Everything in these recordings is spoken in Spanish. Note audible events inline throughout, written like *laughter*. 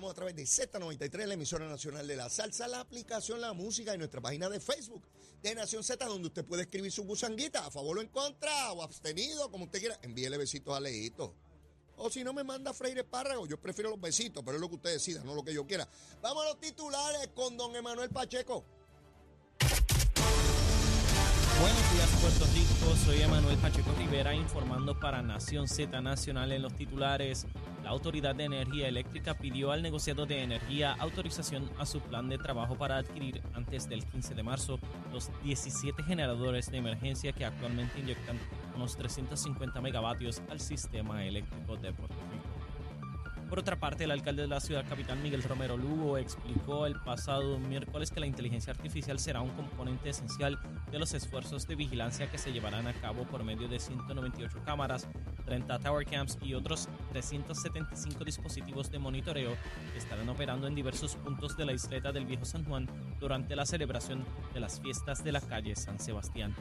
estamos a través de Z93, la emisora nacional de la salsa, la aplicación La Música y nuestra página de Facebook de Nación Z, donde usted puede escribir su gusanguita, a favor o en contra, o abstenido, como usted quiera. Envíele besitos a Leito. O si no me manda Freire Párrago, yo prefiero los besitos, pero es lo que usted decida, no lo que yo quiera. Vamos a los titulares con don Emanuel Pacheco. Buenos días Puerto Rico, soy Emanuel Pacheco Rivera informando para Nación Z Nacional en los titulares. La Autoridad de Energía Eléctrica pidió al negociado de energía autorización a su plan de trabajo para adquirir antes del 15 de marzo los 17 generadores de emergencia que actualmente inyectan unos 350 megavatios al sistema eléctrico de Puerto Rico. Por otra parte, el alcalde de la ciudad capital, Miguel Romero Lugo, explicó el pasado miércoles que la inteligencia artificial será un componente esencial de los esfuerzos de vigilancia que se llevarán a cabo por medio de 198 cámaras, 30 tower camps y otros 375 dispositivos de monitoreo que estarán operando en diversos puntos de la isleta del Viejo San Juan durante la celebración de las fiestas de la calle San Sebastián.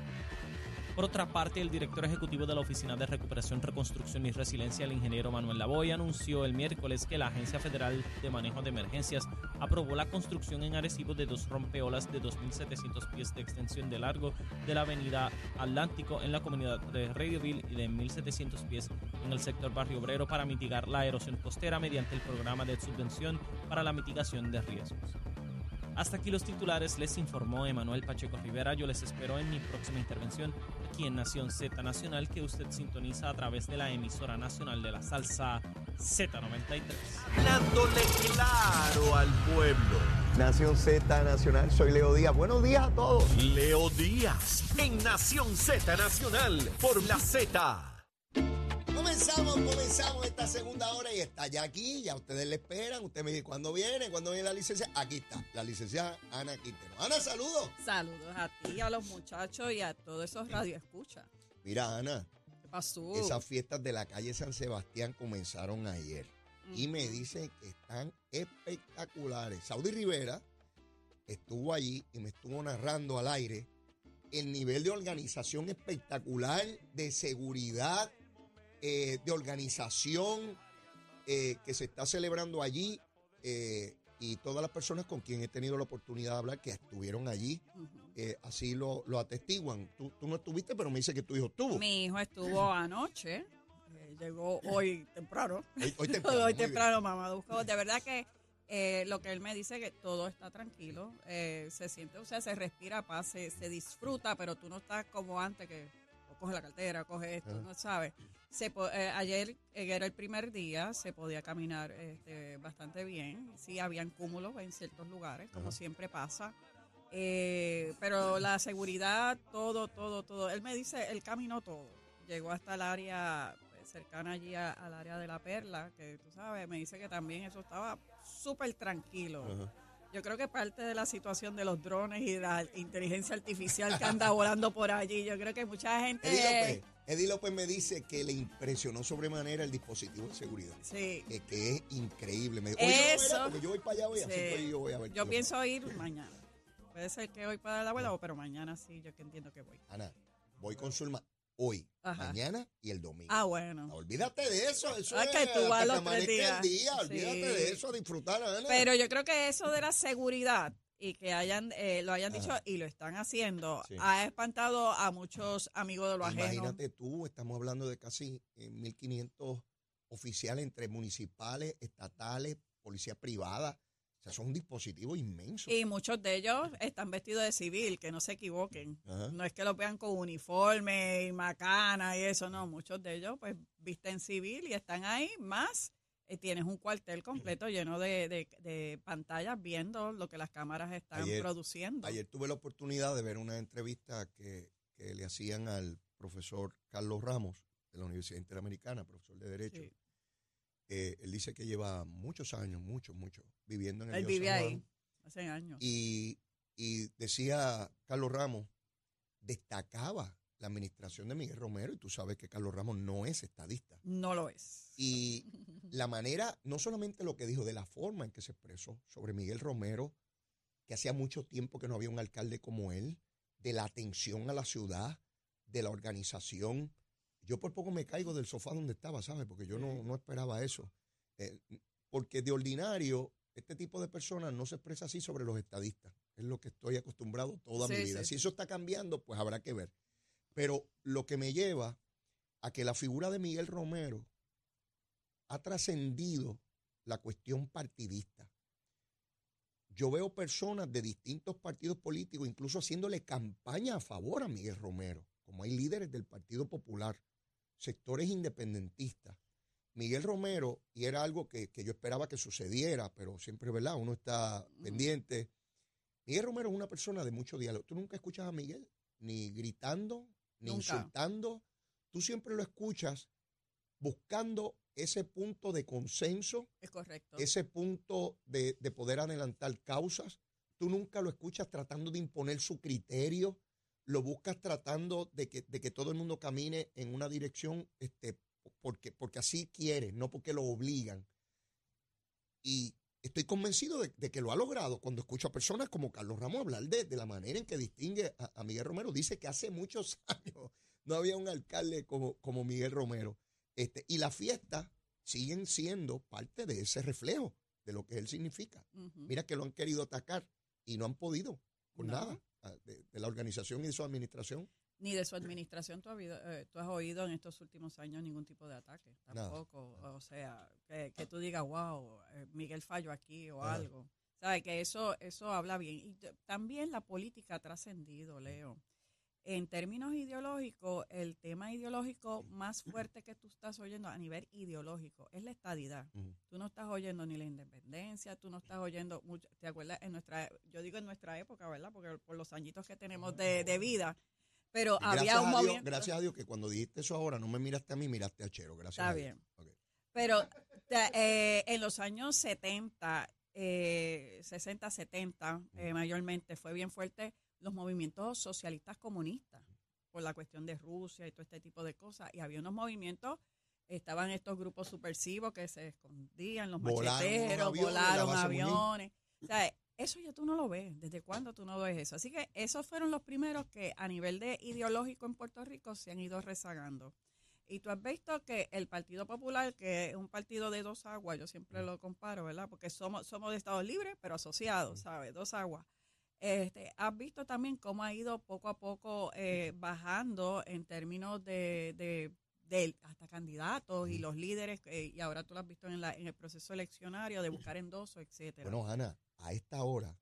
Por otra parte, el director ejecutivo de la Oficina de Recuperación, Reconstrucción y Resiliencia, el ingeniero Manuel Lavoy, anunció el miércoles que la Agencia Federal de Manejo de Emergencias aprobó la construcción en Arecibo de dos rompeolas de 2.700 pies de extensión de largo de la avenida Atlántico en la comunidad de Radioville y de 1.700 pies en el sector Barrio Obrero para mitigar la erosión costera mediante el programa de subvención para la mitigación de riesgos. Hasta aquí los titulares, les informó Emanuel Pacheco Rivera. Yo les espero en mi próxima intervención aquí en Nación Z Nacional, que usted sintoniza a través de la emisora nacional de la salsa Z93. Hablándole claro al pueblo. Nación Z Nacional, soy Leo Díaz. Buenos días a todos. Leo Díaz en Nación Z Nacional por la Z. Comenzamos, comenzamos esta segunda hora y está ya aquí, ya ustedes le esperan, usted me dice, ¿cuándo viene? ¿Cuándo viene la licencia? Aquí está, la licenciada Ana Quintero. Ana, saludos. Saludos a ti, a los muchachos y a todos esos radioescuchas. Mira, Ana, ¿Qué pasó? esas fiestas de la calle San Sebastián comenzaron ayer y me dicen que están espectaculares. Saudi Rivera estuvo allí y me estuvo narrando al aire el nivel de organización espectacular, de seguridad, eh, de organización eh, que se está celebrando allí eh, y todas las personas con quien he tenido la oportunidad de hablar que estuvieron allí, así lo, lo atestiguan. Tú, tú no estuviste, pero me dice que tu hijo estuvo. Mi hijo estuvo anoche, llegó hoy temprano. Hoy, hoy *laughs* temprano, hoy temprano, mamá. buscó. De verdad que lo que él me dice que todo está tranquilo, se siente, o sea, se respira paz, se, se disfruta, pero tú no estás como antes que coge la cartera, coge esto, Ajá. no sabes. Se, po- eh, ayer eh, era el primer día, se podía caminar este, bastante bien. Sí, habían cúmulos en ciertos lugares, como Ajá. siempre pasa. Eh, pero la seguridad, todo, todo, todo. Él me dice, él caminó todo. Llegó hasta el área pues, cercana allí a- al área de la perla, que tú sabes, me dice que también eso estaba súper tranquilo. Ajá. Yo creo que parte de la situación de los drones y de la inteligencia artificial que anda volando por allí, yo creo que mucha gente... Eddie López, Eddie López me dice que le impresionó sobremanera el dispositivo de seguridad. Sí, Que, que es increíble. Me dijo, "Oye, no, Eso. porque yo voy para allá hoy, así Sí. que yo voy a ver. yo pienso ir mañana. Puede ser que hoy para dar la vuelta, pero mañana sí, yo que entiendo que voy. Ana, voy con Zulma hoy, Ajá. mañana y el domingo. Ah, bueno. No, olvídate de eso. Eso Ah, es que tú vas los tres el día. días. Olvídate Sí. de eso, a disfrutar, Ana. Pero yo creo que eso de la seguridad y que hayan eh, lo hayan dicho y lo están haciendo Sí. ha espantado a muchos amigos de lo ajeno. Imagínate tú, estamos hablando de casi eh, 1.500 oficiales entre municipales, estatales, policía privada. O sea, son un dispositivo inmenso. Y muchos de ellos están vestidos de civil, que no se equivoquen. Ajá. No es que los vean con uniforme y macana y eso, no. Muchos de ellos pues visten civil y están ahí, más eh, tienes un cuartel completo lleno de, de- de pantallas viendo lo que las cámaras están Ayer- produciendo. Ayer tuve la oportunidad de ver una entrevista que, que le hacían al profesor Carlos Ramos de la Universidad Interamericana, profesor de Derecho. Sí. Eh, él dice que lleva muchos años, muchos, muchos, viviendo en el Él vive San ahí hace años. Y, y decía Carlos Ramos, destacaba la administración de Miguel Romero, y tú sabes que Carlos Ramos no es estadista. No lo es. Y *laughs* la manera, no solamente lo que dijo, de la forma en que se expresó sobre Miguel Romero, que hacía mucho tiempo que no había un alcalde como él, de la atención a la ciudad, de la organización. Yo por poco me caigo del sofá donde estaba, ¿sabes? Porque yo no, no esperaba eso. Eh, porque de ordinario este tipo de personas no se expresa así sobre los estadistas. Es lo que estoy acostumbrado toda mi vida. sí. Si eso está cambiando, pues habrá que ver. Pero lo que me lleva a que la figura de Miguel Romero ha trascendido la cuestión partidista. Yo veo personas de distintos partidos políticos incluso haciéndole campaña a favor a Miguel Romero, como hay líderes del Partido Popular, sectores independentistas. Miguel Romero, y era algo que, que yo esperaba que sucediera, pero siempre, ¿verdad? Uno está pendiente. Miguel Romero es una persona de mucho diálogo. Tú nunca escuchas a Miguel ni gritando, ni Nunca. insultando. Tú siempre lo escuchas buscando ese punto de consenso Es correcto. ese punto de, de poder adelantar causas. Tú nunca lo escuchas tratando de imponer su criterio, lo buscas tratando de que, de que todo el mundo camine en una dirección este, porque, porque así quiere, no porque lo obligan. Y estoy convencido de, de que lo ha logrado cuando escucho a personas como Carlos Ramos hablar de, de la manera en que distingue a, a Miguel Romero. Dice que hace muchos *laughs* años no había un alcalde como, como Miguel Romero. Este, y las fiestas siguen siendo parte de ese reflejo de lo que él significa. Mira que lo han querido atacar y no han podido con No. nada de, de la organización y de su administración. Ni de su administración tú has, oído, eh, tú has oído en estos últimos años ningún tipo de ataque. Nada. Tampoco. O sea, que, que tú digas, wow, eh, Miguel falló aquí o Ajá. algo. ¿Sabes? Que eso, eso habla bien. Y también la política ha trascendido, Leo. En términos ideológicos, el tema ideológico más fuerte que tú estás oyendo a nivel ideológico es la estadidad. Ujú. Tú no estás oyendo ni la independencia, tú no estás oyendo mucho, ¿te acuerdas? En nuestra, yo digo en nuestra época, ¿verdad? Porque por los añitos que tenemos de, de vida, pero Y había un Dios, movimiento. gracias a Dios que cuando dijiste eso ahora no me miraste a mí, miraste a Chero. Gracias Está a Dios. bien. Ok. Pero te- eh, en los años 70, eh, 60, 70, eh, mayormente fue bien fuerte los movimientos socialistas comunistas por la cuestión de Rusia y todo este tipo de cosas. Y había unos movimientos, estaban estos grupos supersivos que se escondían, los Volaron macheteros, aviones, volaron aviones. O sea, eso ya tú no lo ves. ¿Desde cuándo tú no ves eso? Así que esos fueron los primeros que a nivel de ideológico en Puerto Rico se han ido rezagando. Y tú has visto que el Partido Popular, que es un partido de dos aguas, yo siempre lo comparo, ¿verdad? Porque somos, somos de Estados libres, pero asociados, ¿sabes? Dos aguas. Este, has visto también cómo ha ido poco a poco eh, bajando en términos de, de, de hasta candidatos y los líderes, eh, y ahora tú lo has visto en, la, en el proceso eleccionario de buscar endoso, etcétera. Bueno, Ana, a esta hora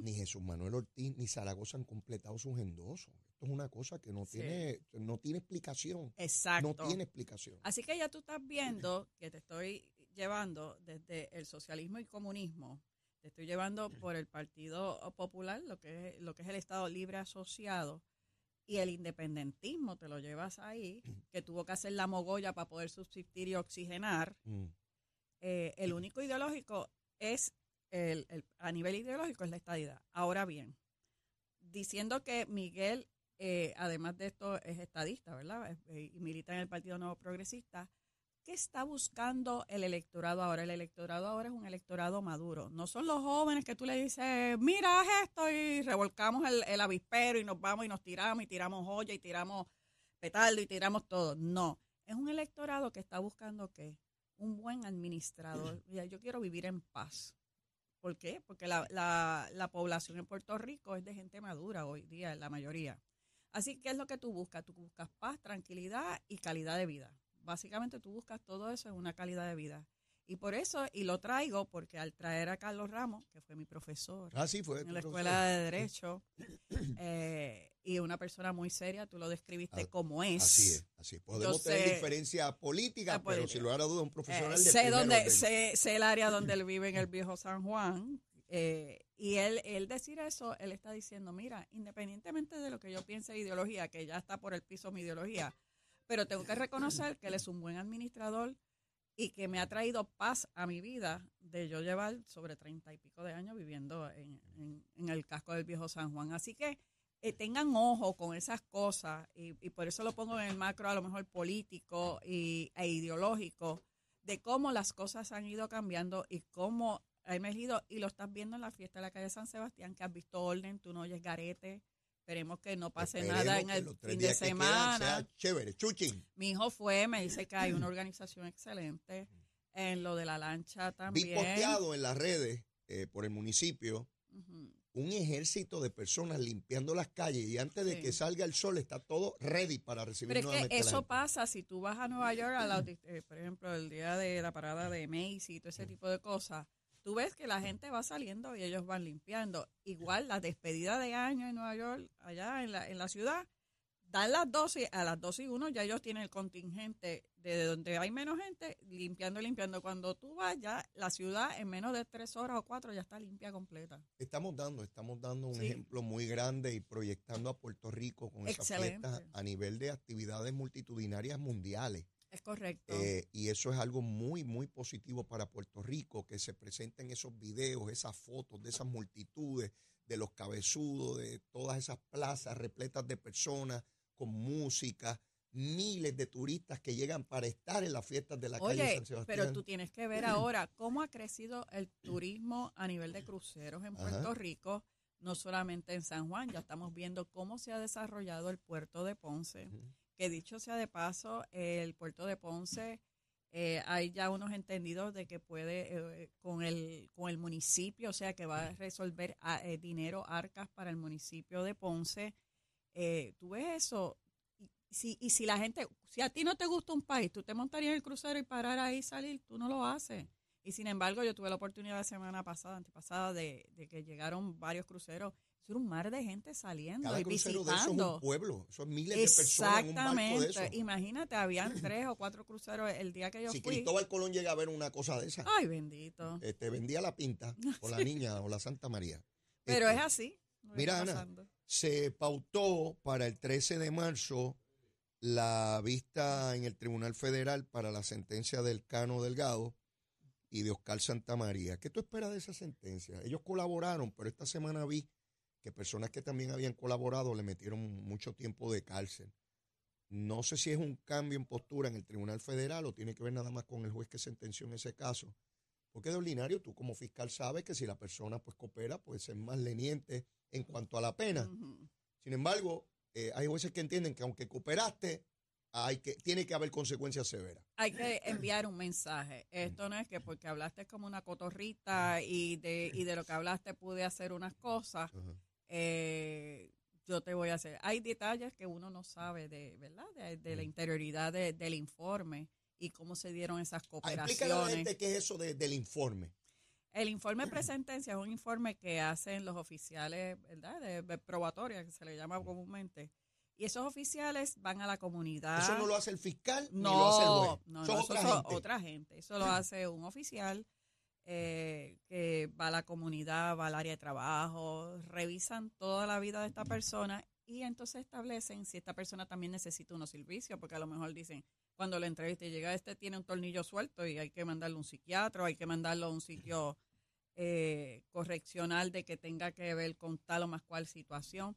ni Jesús Manuel Ortiz ni Zaragoza han completado sus endosos. Esto es una cosa que no Sí. tiene, no tiene explicación. Exacto. No tiene explicación. Así que ya tú estás viendo que te estoy llevando desde el socialismo y comunismo, te estoy llevando por el Partido Popular, lo que es, lo que es el Estado Libre Asociado, y el independentismo te lo llevas ahí, que tuvo que hacer la mogolla para poder subsistir y oxigenar. Mm. Eh, el único ideológico es, el, el- a nivel ideológico es la estadidad. Ahora bien, diciendo que Miguel, eh, además de esto, es estadista, ¿verdad? Eh, y milita en el Partido Nuevo Progresista. ¿Qué está buscando el electorado ahora? El electorado ahora es un electorado maduro. No son los jóvenes que tú le dices, mira haz esto y revolcamos el, el avispero y nos vamos y nos tiramos y tiramos joya y tiramos petardo y tiramos todo. No, es un electorado que está buscando qué? Un buen administrador. *clears throat* Mira, yo quiero vivir en paz. ¿Por qué? Porque la, la, la población en Puerto Rico es de gente madura hoy día, la mayoría. Así que, ¿qué es lo que tú buscas? Tú buscas paz, tranquilidad y calidad de vida. Básicamente tú buscas todo eso en una calidad de vida. Y por eso, y lo traigo porque al traer a Carlos Ramos, que fue mi profesor Ah, sí, fue. en la profesor. escuela de Derecho, eh, y una persona muy seria, tú lo describiste Ah, como es. Así es, así es. Podemos Yo tener sé- diferencia política, pero política. sin lugar a duda un Eh, profesional de sé, dónde, sé, sé el área donde él vive en el viejo San Juan. eh, y él, él decir eso, él está diciendo, mira, independientemente de lo que yo piense de ideología, que ya está por el piso mi ideología, pero tengo que reconocer que él es un buen administrador y que me ha traído paz a mi vida de yo llevar sobre treinta y pico de años viviendo en, en- en el casco del viejo San Juan. Así que eh, tengan ojo con esas cosas y, y por eso lo pongo en el macro a lo mejor político y, e ideológico de cómo las cosas han ido cambiando y cómo ha emergido y lo estás viendo en la fiesta de la calle San Sebastián que has visto orden, tú no oyes garete, esperemos que no pase Esperemos nada en que el fin de días que quedan semana. sea chévere. Chuchín. Mi hijo fue, me dice que hay una organización excelente. En lo de la lancha Vi también. posteado en las redes eh, por el municipio Ujú. un ejército de personas limpiando las calles y antes de Sí. que salga el sol está todo ready para recibir Pero es nuevamente que a la eso pasa si tú vas a Nueva York, a la eh, por ejemplo, el día de la parada de Macy y todo ese tipo de cosas. Tú ves que la gente va saliendo y ellos van limpiando. Igual la despedida de año en Nueva York, allá en la, en la ciudad, dan las 12, a las 12 y 1 ya ellos tienen el contingente de donde hay menos gente limpiando, limpiando. Cuando tú vas ya, la ciudad en menos de tres horas o cuatro ya está limpia completa. Estamos dando, estamos dando un Sí. ejemplo muy grande y proyectando a Puerto Rico con Excelente. fiestas a nivel de actividades multitudinarias mundiales. Es correcto. Eh, y eso es algo muy, muy positivo para Puerto Rico, que se presenten esos videos, esas fotos de esas multitudes, de los cabezudos, de todas esas plazas repletas de personas, con música, miles de turistas que llegan para estar en las fiestas de la calle Oye, San Sebastián. pero tú tienes que ver ahora cómo ha crecido el turismo a nivel de cruceros en Ajá. Puerto Rico, no solamente en San Juan, ya estamos viendo cómo se ha desarrollado el puerto de Ponce. Que dicho sea de paso, el puerto de Ponce, eh, hay ya unos entendidos de que puede eh, con, el, con el municipio, o sea, que va a resolver ah, eh, dinero, arcas para el municipio de Ponce. Eh, tú ves eso, y si, y si la gente, si a ti no te gusta un país, tú te montarías en el crucero y parar ahí y salir, tú no lo haces. Y sin embargo, yo tuve la oportunidad la semana pasada, antepasada, de, de que llegaron varios cruceros. Es un mar de gente saliendo Cada y crucero de eso es visitando. un pueblo, son miles de personas en un barco de Exactamente. eso. Imagínate, habían *laughs* tres o cuatro cruceros el día que yo Si fui. Cristóbal Colón llega a ver una cosa de esa, Ay, bendito. este, vendía la pinta, *laughs* o la niña, o la Santa María. Pero Este, es así. mira, Ana, se pautó para el 13 de marzo la vista en el Tribunal Federal para la sentencia del Cano Delgado y de Oscar Santamaría. ¿Qué tú esperas de esa sentencia? Ellos colaboraron, pero esta semana vi que personas que también habían colaborado le metieron mucho tiempo de cárcel. No sé si es un cambio en postura en el Tribunal Federal o tiene que ver nada más con el juez que sentenció en ese caso. Porque de ordinario tú como fiscal sabes que si la persona pues coopera puede ser más leniente en cuanto a la pena. Sin embargo, eh, hay jueces que entienden que aunque cooperaste, hay que, tiene que haber consecuencias severas. Hay que enviar un mensaje. Esto no es que porque hablaste como una cotorrita y de, y de lo que hablaste pude hacer unas cosas. Eh, yo te voy a hacer. Hay detalles que uno no sabe de, ¿verdad? De, de la interioridad de- del informe y cómo se dieron esas Ah, Explícale a la cooperaciones. gente qué es eso de- del informe. El informe de presentencia es un informe que hacen los oficiales, ¿verdad? De, probatoria, que se le llama comúnmente. Y esos oficiales van a la comunidad. Eso no lo hace el fiscal ni No, lo hace el juez. no, no, es eso gente. otra gente. Eso lo hace un oficial eh, que va a la comunidad, va al área de trabajo, revisan toda la vida de esta persona y entonces establecen si esta persona también necesita unos servicios, porque a lo mejor dicen, cuando la entrevista llega, este tiene un tornillo suelto y hay que mandarlo a un psiquiatra, hay que mandarlo a un sitio eh, correccional de que tenga que ver con tal o más cual situación.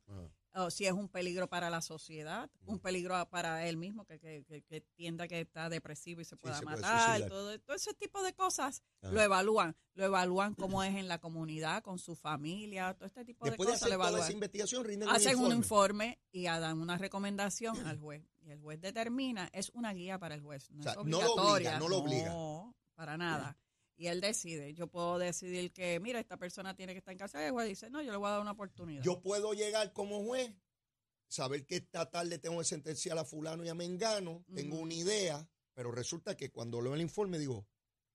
O si es un peligro para la sociedad, un peligro para él mismo, que, que, que, que entienda que está depresivo y se pueda se matar, todo, todo ese tipo de cosas Ajá. lo evalúan, lo evalúan cómo es en la comunidad, con su familia, todo este tipo Después de de cosas hacer lo toda esa evalúan. investigación, rinden Hacen un un informe. y dan una recomendación al juez. Y el juez determina, es una guía para el juez, no O sea, es no lo obliga, obligatoria. no lo obliga. No, para nada. Y él decide, yo puedo decidir que, mira, esta persona tiene que estar en cárcel. Y el juez dice, no, yo le voy a dar una oportunidad. Yo puedo llegar como juez, saber que esta tarde tengo que sentenciar a fulano y a Mengano, tengo una idea, pero resulta que cuando leo el informe digo,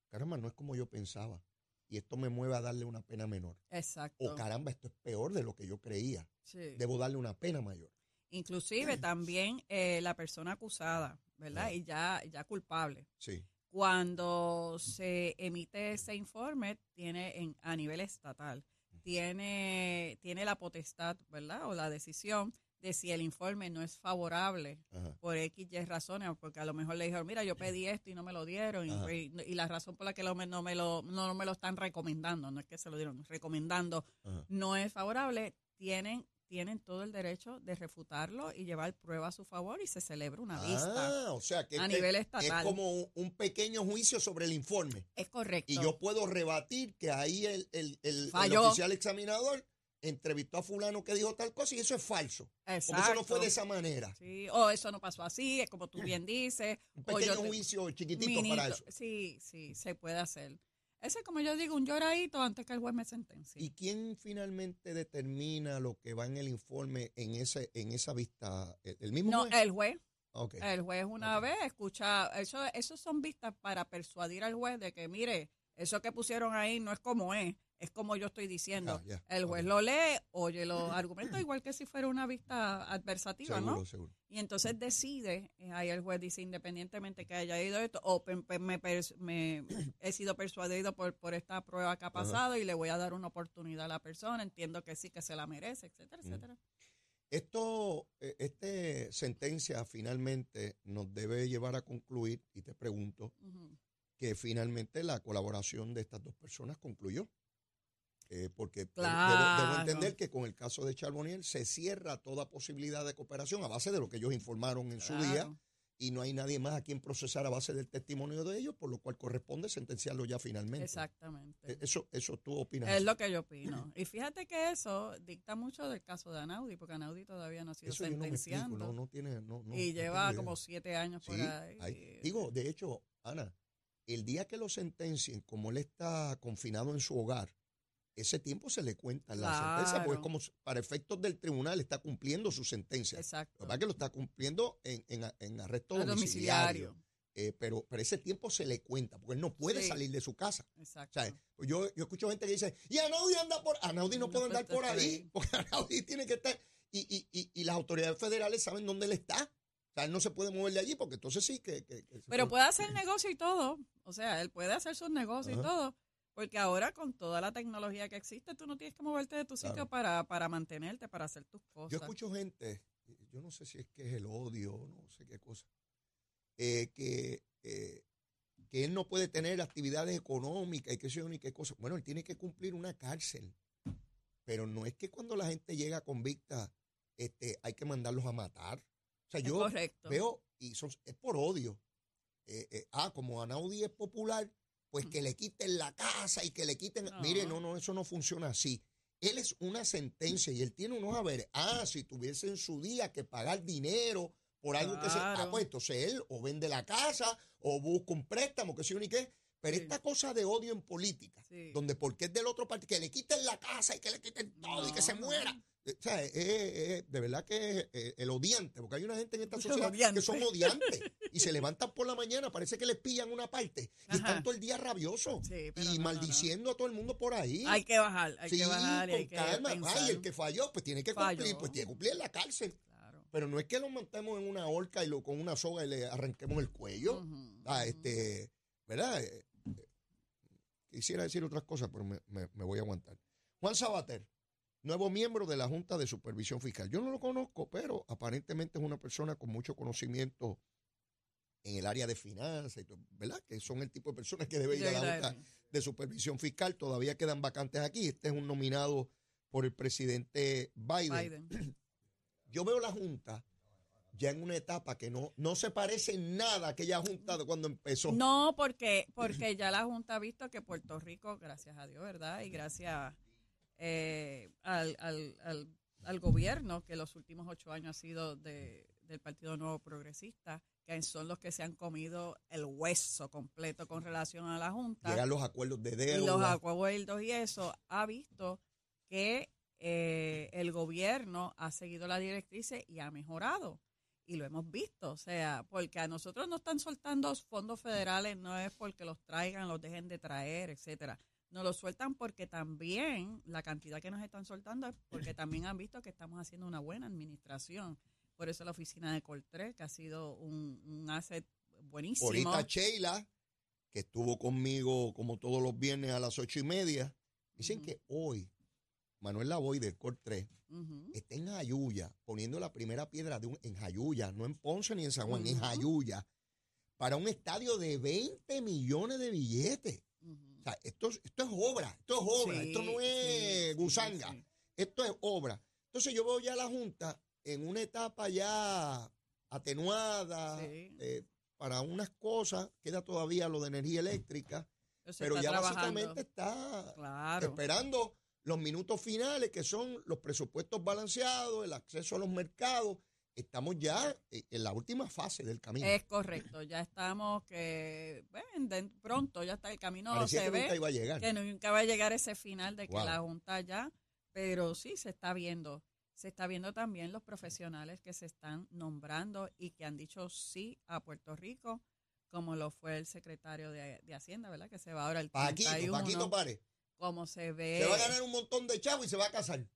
caramba, no es como yo pensaba. Y esto me mueve a darle una pena menor. Exacto. O caramba, esto es peor de lo que yo creía. Sí. Debo darle una pena mayor. Inclusive también eh, la persona acusada, ¿verdad? Y ya, ya culpable. Sí. Cuando se emite ese informe, tiene en, a nivel estatal, tiene, tiene la potestad, ¿verdad? O la decisión de si el informe no es favorable Ajá. por X, Y razones, porque a lo mejor le dijeron, mira, yo pedí esto y no me lo dieron, y, Ajá. y- la razón por la que lo no, me lo, no me lo están recomendando, no es que se lo dieron, recomendando, Ajá. no es favorable, tienen, tienen todo el derecho de refutarlo y llevar prueba a su favor y se celebra una vista. Ah, o sea que A este nivel es estatal. como un, un pequeño juicio sobre el informe. Es correcto. Y yo puedo rebatir que ahí el, el- el- oficial examinador entrevistó a fulano que dijo tal cosa y eso es falso. Porque Exacto. eso no fue de esa manera. Sí, o eso no pasó así, es como tú bien dices. Un o pequeño yo te- juicio chiquitito minito. para eso. Sí, sí, se puede hacer. Ese, como yo digo, un lloradito antes que el juez me sentencie. ¿Y quién finalmente determina lo que va en el informe en ese en esa vista? ¿El, el mismo no, juez? el juez. Ok. El juez una vez escucha, eso, eso son vistas para persuadir al juez de que, mire, eso que pusieron ahí no es como es, es como yo estoy diciendo. Ah, El juez lo lee, oye los argumentos, igual que si fuera una vista adversativa, seguro, ¿no? seguro. Y entonces decide, eh, ahí el juez dice independientemente que haya ido esto, o me, he sido persuadido por, por esta prueba que ha pasado y le voy a dar una oportunidad a la persona, entiendo que sí, que se la merece, etcétera, etcétera. Esto, eh, este sentencia finalmente nos debe llevar a concluir, y te pregunto, que finalmente la colaboración de estas dos personas concluyó. Eh, porque debo- Claro. debo, entender que con el caso de Charbonnier se cierra toda posibilidad de cooperación a base de lo que ellos informaron en su día y no hay nadie más a quien procesar a base del testimonio de ellos, por lo cual corresponde sentenciarlo ya finalmente. Exactamente. Eh, Eso, eso tú opinas. Es lo que yo opino. Y fíjate que eso dicta mucho del caso de Anaudi, porque Anaudi todavía no ha sido eso no explico, sentenciando. no, no tiene, no, no, y lleva como siete años por Sí, ahí. ahí. Digo, de hecho, Ana, el día que lo sentencien, como él está confinado en su hogar, ese tiempo se le cuenta en la sentencia, porque es como para efectos del tribunal está cumpliendo su sentencia. Exacto. Lo que pasa es que lo está cumpliendo en, en arresto domiciliario. Eh, pero, pero ese tiempo se le cuenta, porque él no puede Sí. salir de su casa. O Exacto. sea, pues yo, yo escucho gente que dice, y Anaudi anda por... Anaudi no, No puede andar por ahí, ahí. porque Anaudi tiene que estar... Y, y, y, y las autoridades federales saben dónde él está. O sea, él no se puede mover de allí, porque entonces sí que... que- que se Pero puede- hacer negocio y todo. O sea, él puede hacer sus negocios y todo. Porque ahora con toda la tecnología que existe, tú no tienes que moverte de tu sitio Claro. para, para mantenerte, para hacer tus cosas. Yo escucho gente, yo no sé si es que es el odio, no sé qué cosa, eh, que, eh, que él no puede tener actividades económicas y qué sé yo ni qué cosa. Bueno, él tiene que cumplir una cárcel. Pero no es que cuando la gente llega convicta, este, hay que mandarlos a matar. O sea, Es yo correcto. veo, y son, es por odio. Eh, eh, ah, como Anaudi es popular, pues que le quiten la casa y que le quiten. No. Mire, no, no, eso no funciona así. Él es una sentencia y él tiene unos haberes. Ah, si tuviese en su día que pagar dinero por algo que se. Ah, pues entonces él o vende la casa o busca un préstamo, que sé yo ni qué. Pero Sí. esta cosa de odio en política, Sí. donde porque es del otro partido, que le quiten la casa y que le quiten todo y que se muera. Eh, O sea, es- es- es- de verdad que es eh, el odiante, porque hay una gente en esta sociedad que son odiantes y se levantan por la mañana, parece que les pillan una parte y están Ajá. todo el día rabiosos Sí, y no, maldiciendo a todo el mundo por ahí. Hay que bajar, hay sí, que bajar y con hay que calma. pensar. Ay, el que falló, pues tiene que cumplir, pues tiene que cumplir en la cárcel. Claro. Pero no es que lo montemos en una horca y lo con una soga y le arranquemos el cuello. Ujú, Ah, ujú. este, ¿verdad? Eh, eh, quisiera decir otras cosas, pero me, me- me voy a aguantar. Juan Sabater, nuevo miembro de la Junta de Supervisión Fiscal. Yo no lo conozco, pero aparentemente es una persona con mucho conocimiento en el área de finanzas, ¿verdad? Que son el tipo de personas que debe ir a la Junta de Supervisión Fiscal. Todavía quedan vacantes aquí. Este es un nominado por el presidente Biden. Biden. *clears throat* Yo veo la Junta ya en una etapa que no, no se parece en nada a aquella Junta de cuando empezó. No, porque, porque ya la Junta ha visto que Puerto Rico, gracias a Dios, ¿verdad? Y gracias eh, al, al, al, al gobierno, que los últimos ocho años ha sido de, del Partido Nuevo Progresista, que son los que se han comido el hueso completo con relación a la Junta. Llegar los acuerdos de y deuda. los acuerdos y eso, ha visto que eh, el gobierno ha seguido la directriz y ha mejorado. Y lo hemos visto, o sea, porque a nosotros nos están soltando fondos federales, no es porque los traigan, los dejen de traer, etcétera. Nos los sueltan porque también la cantidad que nos están soltando es porque también han visto que estamos haciendo una buena administración. Por eso la oficina de Coltré, que ha sido un, un asset buenísimo. Ahorita Sheila, que estuvo conmigo como todos los viernes a las ocho y media, dicen que hoy Manuel Lavoy del Cor 3 Ujú. está en Jayuya, poniendo la primera piedra de un, en Jayuya, no en Ponce ni en San Juan, en. Jayuya, para un estadio de 20 millones de billetes. Ujú. O sea, esto, es- esto es obra, esto es obra, Sí, esto no es sí, gusanga, sí. esto es obra. Entonces yo veo ya la Junta en una etapa ya atenuada, eh, para unas cosas, queda todavía lo de energía eléctrica, Pero ya trabajando. básicamente está Claro. esperando los minutos finales, que son los presupuestos balanceados, el acceso a los mercados. Estamos ya eh, en la última fase del camino. Es correcto, ya estamos que ven, de- pronto ya está el camino, Parecía se que ve nunca iba a llegar. que nunca va a llegar ese final de que Wow. la Junta ya, pero sí se está viendo. Se está viendo también los profesionales que se están nombrando y que han dicho sí a Puerto Rico, como lo fue el secretario de, de Hacienda, ¿verdad? Que se va ahora el Paquito, 31, Paquito Párez. como se ve. Se va a ganar un montón de chavos y se va a casar.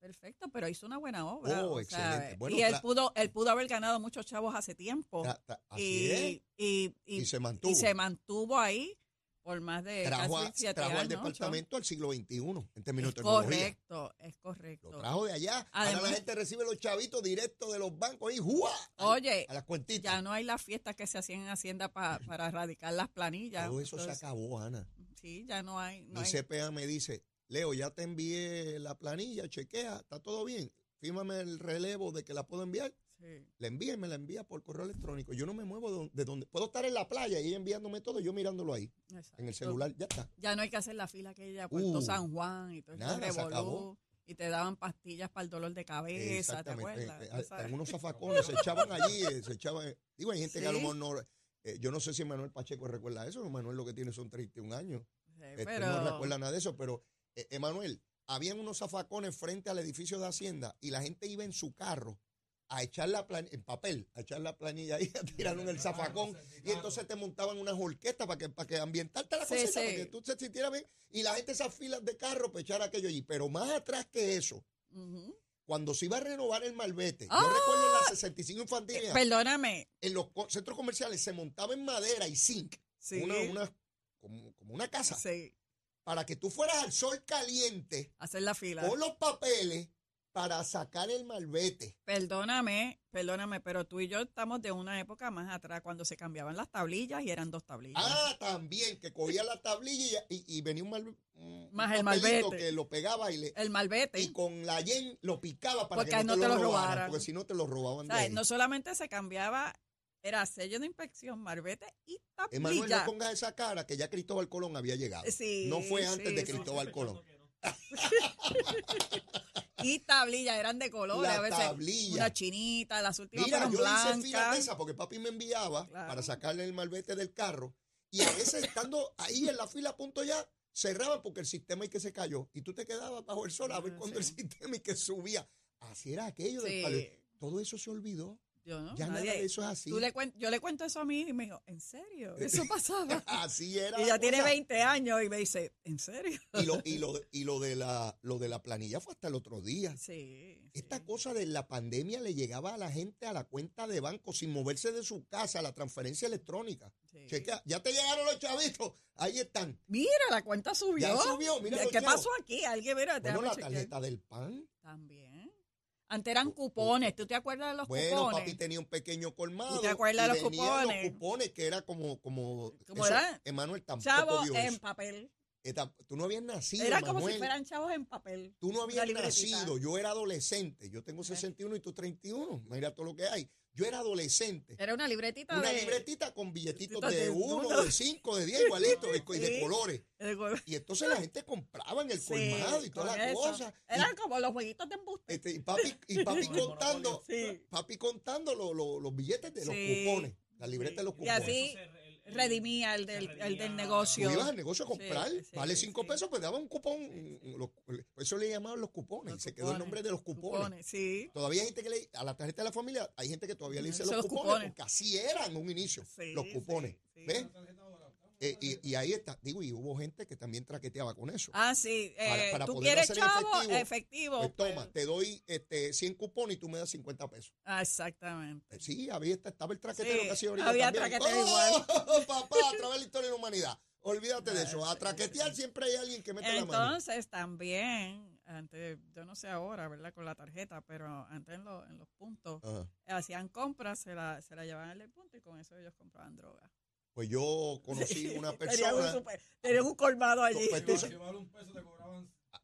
Perfecto, pero hizo una buena obra. Oh, excelente. Bueno, y él pudo, él pudo haber ganado muchos chavos hace tiempo. Ta- ta- Así y, es. y, y, Y se mantuvo. y se mantuvo ahí por más de Trajo, casi a- siete trajo al años, departamento al siglo XXI en términos Es de tecnología. correcto, es correcto. Lo trajo de allá. Ahora Además- la gente recibe los chavitos directos de los bancos y ¡jua! Oye, a las cuentitas. ya no hay las fiestas que se hacían en Hacienda pa- para erradicar las planillas. Todo eso se Entonces, acabó, Ana. Sí, ya no hay. No Mi hay- CPA me dice, Leo, ya te envié la planilla, chequea, está todo bien. Fírmame el relevo de que la puedo enviar. sí. La envía y me la envía por correo electrónico. Yo no me muevo de don- de donde. Puedo estar en la playa y ella enviándome todo, yo mirándolo ahí, Exacto. en el celular, ya está. Ya no hay que hacer la fila que ella a Puerto Uh, San Juan y todo nada, se acabó. Y te daban pastillas para el dolor de cabeza, ¿te acuerdas? Eh, eh, sabes. En unos zafacones se echaban allí, eh, se echaban. Digo, hay gente que a lo mejor no. eh, yo no sé si Manuel Pacheco recuerda eso. Manuel lo que tiene son 31 años. Sí, Este, pero No recuerda nada de eso, pero, eh, Emanuel, habían unos zafacones frente al edificio de Hacienda y la gente iba en su carro a echar la planilla, en papel, a echar la planilla ahí, *laughs* a tirarlo en el zafacón, y entonces te montaban unas orquestas para que, para que ambientarte la Sí, cosita, sí. para que tú te sintieras bien, y la gente esas filas de carro para echar aquello allí. Pero más atrás que eso, cuando se iba a renovar el malvete, ¡Ah! yo recuerdo en la 65 infantil, Eh, Perdóname. en los centros comerciales se montaba en madera y zinc, Sí. una, una, como, como una casa, Sí. Para que tú fueras al sol caliente Hacer la fila. con los papeles para sacar el malvete. Perdóname, perdóname, pero tú y yo estamos de una época más atrás cuando se cambiaban las tablillas y eran dos tablillas. Ah, también, que cogía la tablilla y, y- y venía un, mal, un Más el malvete. que lo pegaba y, le, El malvete. y con la yen lo picaba para Porque que no, no te, te lo lo robaran, robaran. porque si no te lo robaban de ¿Sabes? ahí. No solamente se cambiaba, era sello de inspección, marbete y Emanuel, tablilla. no pongas esa cara que ya Cristóbal Colón había llegado. Sí, no fue antes sí, de sí. Cristóbal Colón. *laughs* Y tablilla, eran de colores. La a veces tablilla. una chinita, las últimas Mira, yo hice fila de esa porque papi me enviaba Claro. para sacarle el malvete del carro. Y a veces estando ahí en la fila a punto ya, cerraban porque el sistema y que se cayó. Y tú te quedabas bajo el sol a ver Ah, cuando el sí. *laughs* sistema y que subía. Así era aquello del Sí. palio. Todo eso se olvidó. Yo no, Ya nadie- nada de eso es así. tú le cuen- yo le cuento eso a mí y me dijo, ¿en serio? Eso pasaba. *laughs* Así era. y ya tiene cosa. 20 años y me dice, ¿en serio? Y lo, y *laughs* lo, y lo de la lo de la planilla fue hasta el otro día. Sí. Esta sí, cosa de la pandemia le llegaba a la gente a la cuenta de banco sin moverse de su casa, la transferencia electrónica. sí. Chequea, ya te llegaron los chavitos, ahí están. Mira, la cuenta subió. Ya subió, mira ¿Qué pasó aquí? Alguien, mira, Bueno, déjame la chequear. tarjeta del pan. También. Antes eran cupones. ¿Tú te acuerdas de los Bueno, cupones? papi tenía un pequeño colmado. ¿Tú te acuerdas y de los cupones? los cupones que era como, como, ¿Cómo eso, era? Emanuel tampoco Chavos vio en eso. papel. Tú no habías nacido, Era como Manuel. si fueran chavos en papel. Tú no habías nacido, yo era adolescente. Yo tengo 61 y tú 31. Mira todo lo que hay. Yo era adolescente. Era una libretita Una de... libretita con billetitos de de uno, uno. de cinco, de diez, igualitos, y de *laughs* Sí. colores. de color. Y entonces la gente compraba en el Sí, colmado y toda con la eso. cosa. Y, Eran como los jueguitos de embuste. este, y papi, y *laughs* papi contando, Sí. papi contando lo- lo- los billetes de los cupones, la libreta de los Y cupones. así redimía el del, el del negocio. Tú ibas al negocio a comprar, Sí, sí, vale sí, cinco sí. pesos, pues daba un cupón. los- eso le llamaban los cupones. Los y se quedó el cupones, nombre de los cupones. sí. Todavía hay gente que le, a la tarjeta de la familia, hay gente que todavía le dice los, los cupones, cupones. porque así eran en un inicio, Sí, los cupones. sí, sí. ¿Ves? Eh, y, y ahí está, digo, y hubo gente que también traqueteaba con eso. Ah, sí. Para- eh, para ¿Tú quieres chavo? efectivo, Efectivo. pues pues. toma, te doy este 100 cupones y tú me das 50 pesos. Ah, exactamente. Eh, Sí, había, esta- estaba el traquetero Sí, que hacía ahorita había también. traquetero ¡Oh, *laughs* papá, a través de la historia de la humanidad. Olvídate de eso. A traquetear siempre hay alguien que mete la mano. Entonces, también, antes, yo no sé ahora, ¿verdad? Con la tarjeta, pero antes en, lo- en los puntos, Ajá. hacían compras, se la, se la llevaban al punto y con eso ellos compraban droga. Pues yo conocí una *laughs* un, persona. super- tenían un colmado allí. Pues tú sa-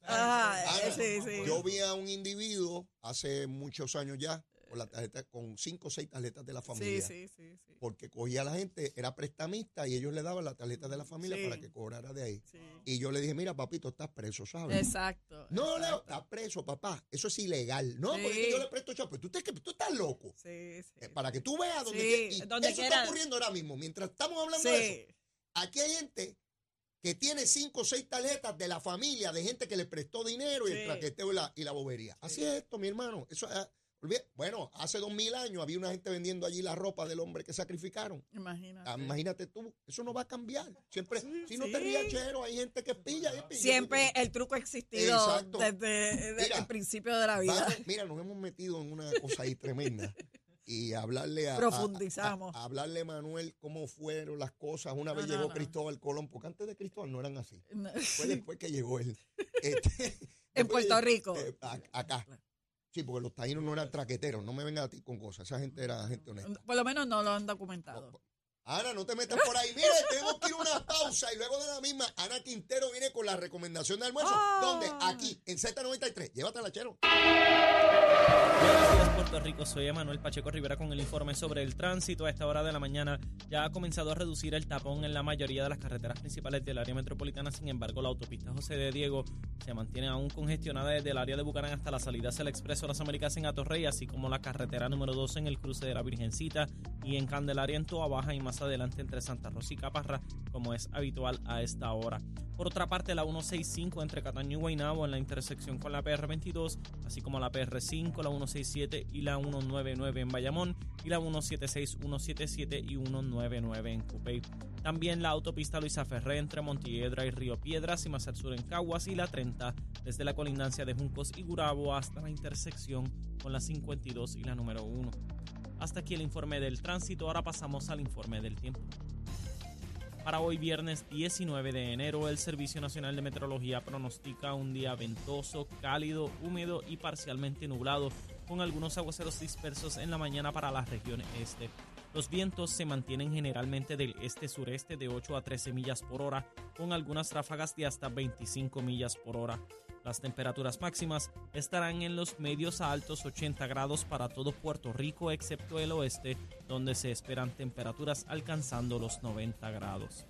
Ah, sí, sí. Yo vi a un individuo hace muchos años ya, con la tarjeta, con cinco o seis tarjetas de la familia. Sí, sí, sí, sí. Porque cogía a la gente, era prestamista y ellos le daban la tarjeta de la familia Sí. para que cobrara de ahí. sí. Y yo le dije, mira, papito, estás preso, ¿sabes? Exacto. No, Leo, exacto. estás preso, papá. Eso es ilegal. No, porque es que yo le presto chavo. Pero tú, te- tú estás loco. Sí, sí. Eh, Para que tú veas donde y eso está ocurriendo ahora mismo. Mientras estamos hablando de eso, aquí hay gente que tiene cinco o seis tarjetas de la familia, de gente que le prestó dinero y el traqueteo y la, y la bobería. Así Sí. es esto, mi hermano. Eso, ah, olvide- bueno, hace dos mil años había una gente vendiendo allí la ropa del hombre que sacrificaron. imagínate. Ah, Imagínate tú, eso no va a cambiar. Siempre, Sí, si no sí. te rías, chero, hay gente que pilla. y pilla. Siempre el truco ha existido Exacto. desde, desde Mira, el principio de la vida. Vamos, mira, nos hemos metido en una cosa ahí tremenda. Y hablarle a, a- Profundizamos. a- a hablarle a Manuel cómo fueron las cosas. Una No, vez no, llegó no. Cristóbal Colón, porque antes de Cristóbal no eran así. No. Fue después que llegó él. *laughs* Este, En Puerto Rico. eh, a- acá. Sí, porque los taínos no eran traqueteros. No me vengas a ti con cosas. Esa gente era gente honesta. Por lo menos no lo han documentado. Ana, no te metas por ahí. Mire, tenemos que ir a una pausa y luego de la misma, Ana Quintero viene con la recomendación de almuerzo. Ah. ¿Dónde? Aquí, en Z93. Llévatela, chero. Puerto Rico. Soy Emanuel Pacheco Rivera con el informe sobre el tránsito. A esta hora de la mañana ya ha comenzado a reducir el tapón en la mayoría de las carreteras principales del área metropolitana. Sin embargo, la autopista José de Diego se mantiene aún congestionada desde el área de Bucarán hasta la salida hacia el Expreso Las Américas en Atorrey, así como la carretera número 2 en el cruce de la Virgencita y en Candelaria en Toa Baja y más adelante entre Santa Rosa y Caparra, como es habitual a esta hora. Por otra parte, la 165 entre Cataño y Guaynabo en la intersección con la PR22, así como la PR5, la 167 y la 199 en Bayamón, y la 176, 177 y 199 en Cupey. También la autopista Luisa Ferré entre Montiedra y Río Piedras y más al sur en Caguas y la 30 desde la colindancia de Juncos y Gurabo hasta la intersección con la 52 y la número 1. Hasta aquí el informe del tránsito, ahora pasamos al informe del tiempo. Para hoy viernes 19 de enero, el Servicio Nacional de Meteorología pronostica un día ventoso, cálido, húmedo y parcialmente nublado, con algunos aguaceros dispersos en la mañana para la región este. Los vientos se mantienen generalmente del este-sureste de 8 a 13 millas por hora, con algunas ráfagas de hasta 25 millas por hora. Las temperaturas máximas estarán en los medios a altos 80 grados para todo Puerto Rico, excepto el oeste, donde se esperan temperaturas alcanzando los 90 grados.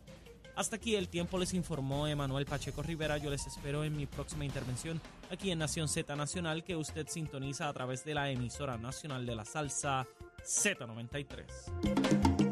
Hasta aquí el tiempo les informó Emanuel Pacheco Rivera. Yo les espero en mi próxima intervención aquí en Nación Z Nacional, que usted sintoniza a través de la emisora nacional de la salsa Z93.